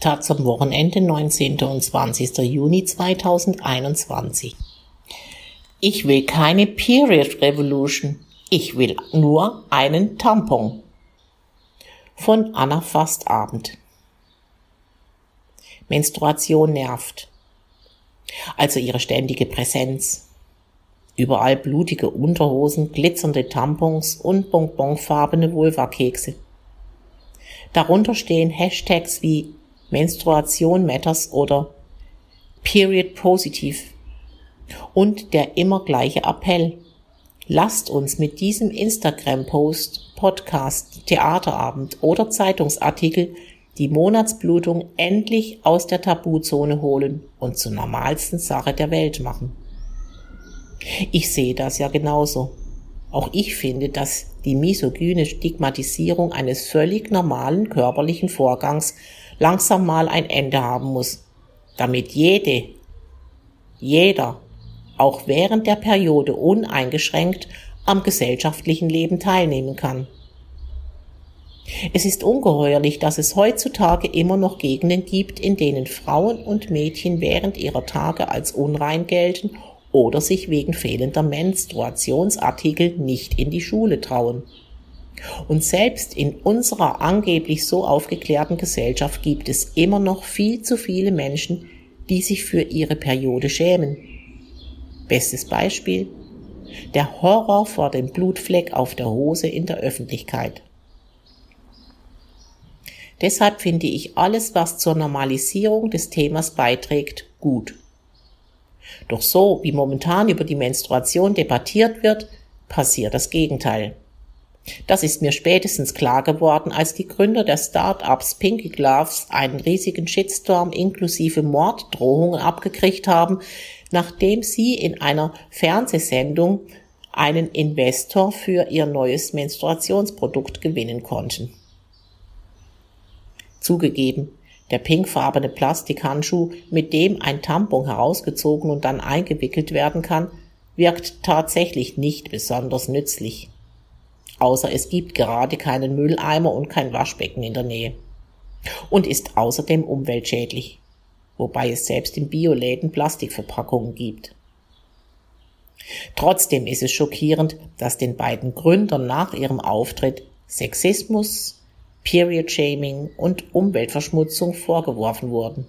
Tag zum Wochenende 19. und 20. Juni 2021. Ich will keine Period Revolution. Ich will nur einen Tampon. Von Anna Fastabend. Menstruation nervt. Also ihre ständige Präsenz. Überall blutige Unterhosen, glitzernde Tampons und bonbonfarbene Vulva-Kekse. Darunter stehen Hashtags wie Menstruation Matters oder Period Positive. Und der immer gleiche Appell. Lasst uns mit diesem Instagram-Post, Podcast, Theaterabend oder Zeitungsartikel die Monatsblutung endlich aus der Tabuzone holen und zur normalsten Sache der Welt machen. Ich sehe das ja genauso. Auch ich finde, dass die misogyne Stigmatisierung eines völlig normalen körperlichen Vorgangs langsam mal ein Ende haben muss, damit jede, jeder, auch während der Periode uneingeschränkt am gesellschaftlichen Leben teilnehmen kann. Es ist ungeheuerlich, dass es heutzutage immer noch Gegenden gibt, in denen Frauen und Mädchen während ihrer Tage als unrein gelten oder sich wegen fehlender Menstruationsartikel nicht in die Schule trauen. Und selbst in unserer angeblich so aufgeklärten Gesellschaft gibt es immer noch viel zu viele Menschen, die sich für ihre Periode schämen. Bestes Beispiel der Horror vor dem Blutfleck auf der Hose in der Öffentlichkeit. Deshalb finde ich alles, was zur Normalisierung des Themas beiträgt, gut. Doch so, wie momentan über die Menstruation debattiert wird, passiert das Gegenteil. Das ist mir spätestens klar geworden, als die Gründer der Start-ups Pinky Gloves einen riesigen Shitstorm inklusive Morddrohungen abgekriegt haben, nachdem sie in einer Fernsehsendung einen Investor für ihr neues Menstruationsprodukt gewinnen konnten. Zugegeben, der pinkfarbene Plastikhandschuh, mit dem ein Tampon herausgezogen und dann eingewickelt werden kann, wirkt tatsächlich nicht besonders nützlich außer es gibt gerade keinen Mülleimer und kein Waschbecken in der Nähe. Und ist außerdem umweltschädlich, wobei es selbst in Bioläden Plastikverpackungen gibt. Trotzdem ist es schockierend, dass den beiden Gründern nach ihrem Auftritt Sexismus, Period Shaming und Umweltverschmutzung vorgeworfen wurden.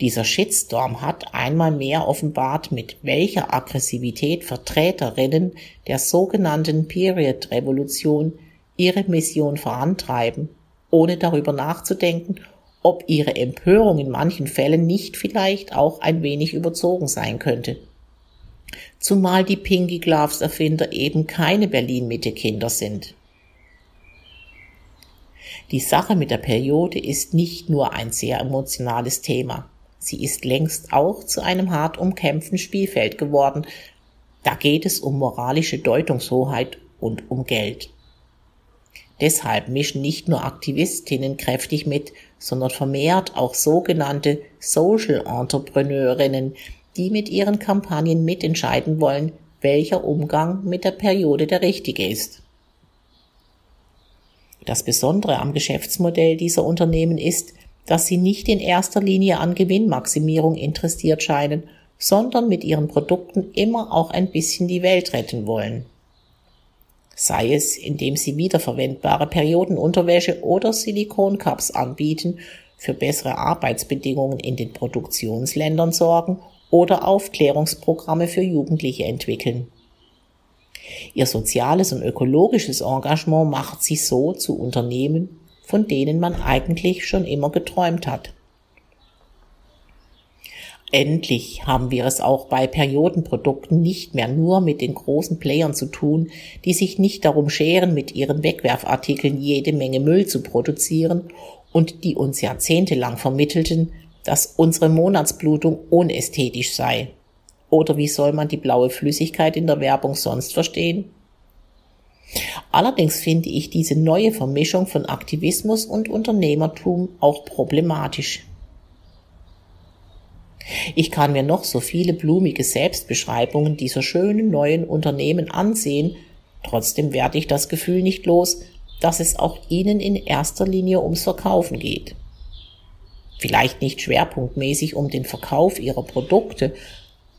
Dieser Shitstorm hat einmal mehr offenbart, mit welcher Aggressivität Vertreterinnen der sogenannten Period-Revolution ihre Mission vorantreiben, ohne darüber nachzudenken, ob ihre Empörung in manchen Fällen nicht vielleicht auch ein wenig überzogen sein könnte. Zumal die Pinky Gloves Erfinder eben keine Berlin-Mitte-Kinder sind. Die Sache mit der Periode ist nicht nur ein sehr emotionales Thema. Sie ist längst auch zu einem hart umkämpften Spielfeld geworden. Da geht es um moralische Deutungshoheit und um Geld. Deshalb mischen nicht nur Aktivistinnen kräftig mit, sondern vermehrt auch sogenannte Social Entrepreneurinnen, die mit ihren Kampagnen mitentscheiden wollen, welcher Umgang mit der Periode der richtige ist. Das Besondere am Geschäftsmodell dieser Unternehmen ist, dass sie nicht in erster Linie an Gewinnmaximierung interessiert scheinen, sondern mit ihren Produkten immer auch ein bisschen die Welt retten wollen. Sei es, indem sie wiederverwendbare Periodenunterwäsche oder Silikoncups anbieten, für bessere Arbeitsbedingungen in den Produktionsländern sorgen oder Aufklärungsprogramme für Jugendliche entwickeln. Ihr soziales und ökologisches Engagement macht sie so zu Unternehmen, von denen man eigentlich schon immer geträumt hat. Endlich haben wir es auch bei Periodenprodukten nicht mehr nur mit den großen Playern zu tun, die sich nicht darum scheren, mit ihren Wegwerfartikeln jede Menge Müll zu produzieren und die uns jahrzehntelang vermittelten, dass unsere Monatsblutung unästhetisch sei. Oder wie soll man die blaue Flüssigkeit in der Werbung sonst verstehen? Allerdings finde ich diese neue Vermischung von Aktivismus und Unternehmertum auch problematisch. Ich kann mir noch so viele blumige Selbstbeschreibungen dieser schönen neuen Unternehmen ansehen, trotzdem werde ich das Gefühl nicht los, dass es auch ihnen in erster Linie ums Verkaufen geht. Vielleicht nicht schwerpunktmäßig um den Verkauf ihrer Produkte,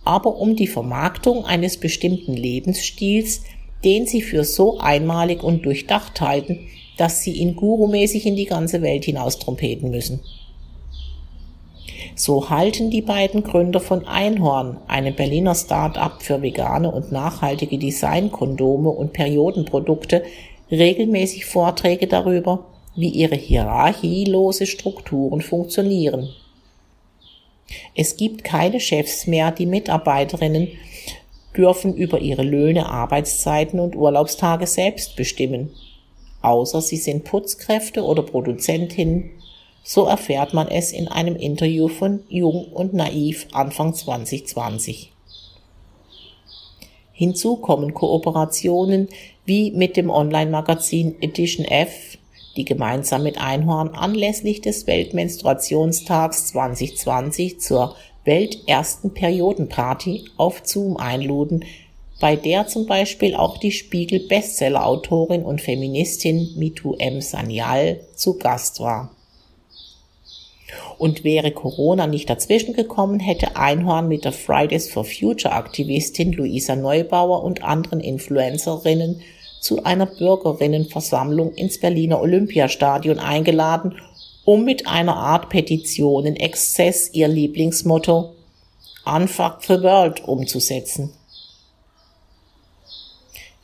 aber um die Vermarktung eines bestimmten Lebensstils, den sie für so einmalig und durchdacht halten, dass sie ihn gurumäßig in die ganze Welt hinaus trompeten müssen. So halten die beiden Gründer von Einhorn, einem Berliner Start-up für vegane und nachhaltige Designkondome und Periodenprodukte, regelmäßig Vorträge darüber, wie ihre hierarchielose Strukturen funktionieren. Es gibt keine Chefs mehr, die Mitarbeiterinnen dürfen über ihre Löhne, Arbeitszeiten und Urlaubstage selbst bestimmen. Außer sie sind Putzkräfte oder Produzentinnen. So erfährt man es in einem Interview von Jung und Naiv Anfang 2020. Hinzu kommen Kooperationen wie mit dem Online-Magazin Edition F, die gemeinsam mit Einhorn anlässlich des Weltmenstruationstags 2020 zur weltersten Periodenparty auf Zoom einluden, bei der zum Beispiel auch die Spiegel-Bestseller-Autorin und Feministin Mitu M. Sanyal zu Gast war. Und wäre Corona nicht dazwischen gekommen, hätte Einhorn mit der Fridays for Future Aktivistin Luisa Neubauer und anderen Influencerinnen zu einer Bürgerinnenversammlung ins Berliner Olympiastadion eingeladen, um mit einer Art Petition in Exzess ihr Lieblingsmotto Unfuck the World umzusetzen.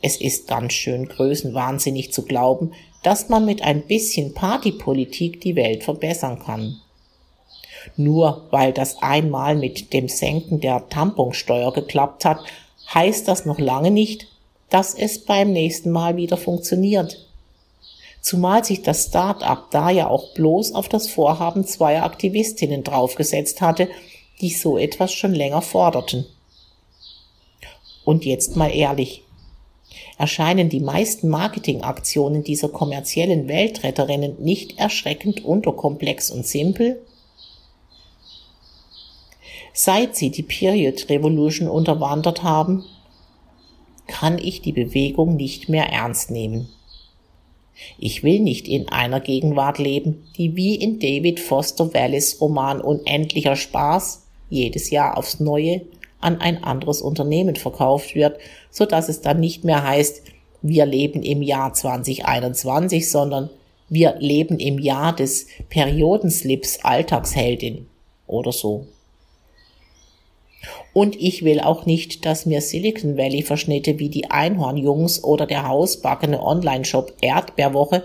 Es ist ganz schön größenwahnsinnig zu glauben, dass man mit ein bisschen Partypolitik die Welt verbessern kann. Nur weil das einmal mit dem Senken der Tamponsteuer geklappt hat, heißt das noch lange nicht, dass es beim nächsten Mal wieder funktioniert. Zumal sich das Start-up da ja auch bloß auf das Vorhaben zweier Aktivistinnen draufgesetzt hatte, die so etwas schon länger forderten. Und jetzt mal ehrlich. Erscheinen die meisten Marketingaktionen dieser kommerziellen Weltretterinnen nicht erschreckend unterkomplex und simpel? Seit sie die Period Revolution unterwandert haben, kann ich die Bewegung nicht mehr ernst nehmen. Ich will nicht in einer Gegenwart leben, die wie in David Foster Wallace Roman Unendlicher Spaß jedes Jahr aufs Neue an ein anderes Unternehmen verkauft wird, so dass es dann nicht mehr heißt, wir leben im Jahr 2021, sondern wir leben im Jahr des Periodenslips Alltagsheldin oder so. Und ich will auch nicht, dass mir Silicon Valley Verschnitte wie die Einhornjungs oder der hausbackene Online-Shop Erdbeerwoche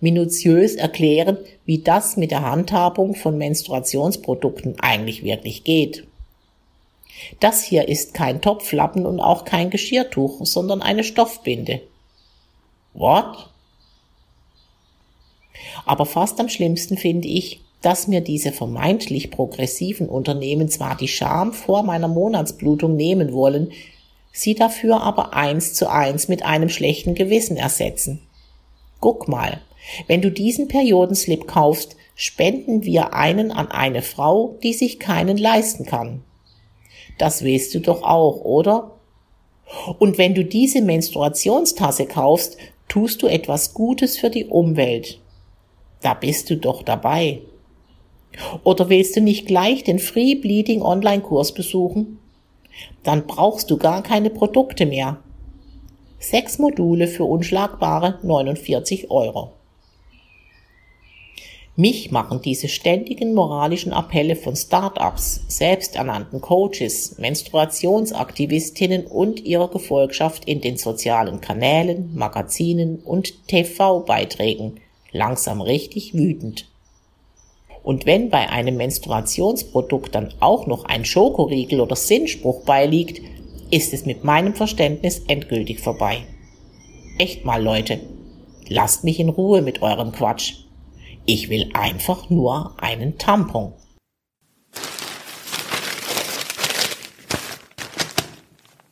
minutiös erklären, wie das mit der Handhabung von Menstruationsprodukten eigentlich wirklich geht. Das hier ist kein Topflappen und auch kein Geschirrtuch, sondern eine Stoffbinde. What? Aber fast am schlimmsten finde ich, dass mir diese vermeintlich progressiven Unternehmen zwar die Scham vor meiner Monatsblutung nehmen wollen, sie dafür aber eins zu eins mit einem schlechten Gewissen ersetzen. Guck mal, wenn du diesen Periodenslip kaufst, spenden wir einen an eine Frau, die sich keinen leisten kann. Das willst du doch auch, oder? Und wenn du diese Menstruationstasse kaufst, tust du etwas Gutes für die Umwelt. Da bist du doch dabei. Oder willst du nicht gleich den Free Bleeding Online-Kurs besuchen? Dann brauchst du gar keine Produkte mehr. Sechs Module für unschlagbare 49 Euro. Mich machen diese ständigen moralischen Appelle von Startups, selbsternannten Coaches, Menstruationsaktivistinnen und ihrer Gefolgschaft in den sozialen Kanälen, Magazinen und TV-Beiträgen langsam richtig wütend. Und wenn bei einem Menstruationsprodukt dann auch noch ein Schokoriegel oder Sinnspruch beiliegt, ist es mit meinem Verständnis endgültig vorbei. Echt mal, Leute, lasst mich in Ruhe mit eurem Quatsch. Ich will einfach nur einen Tampon.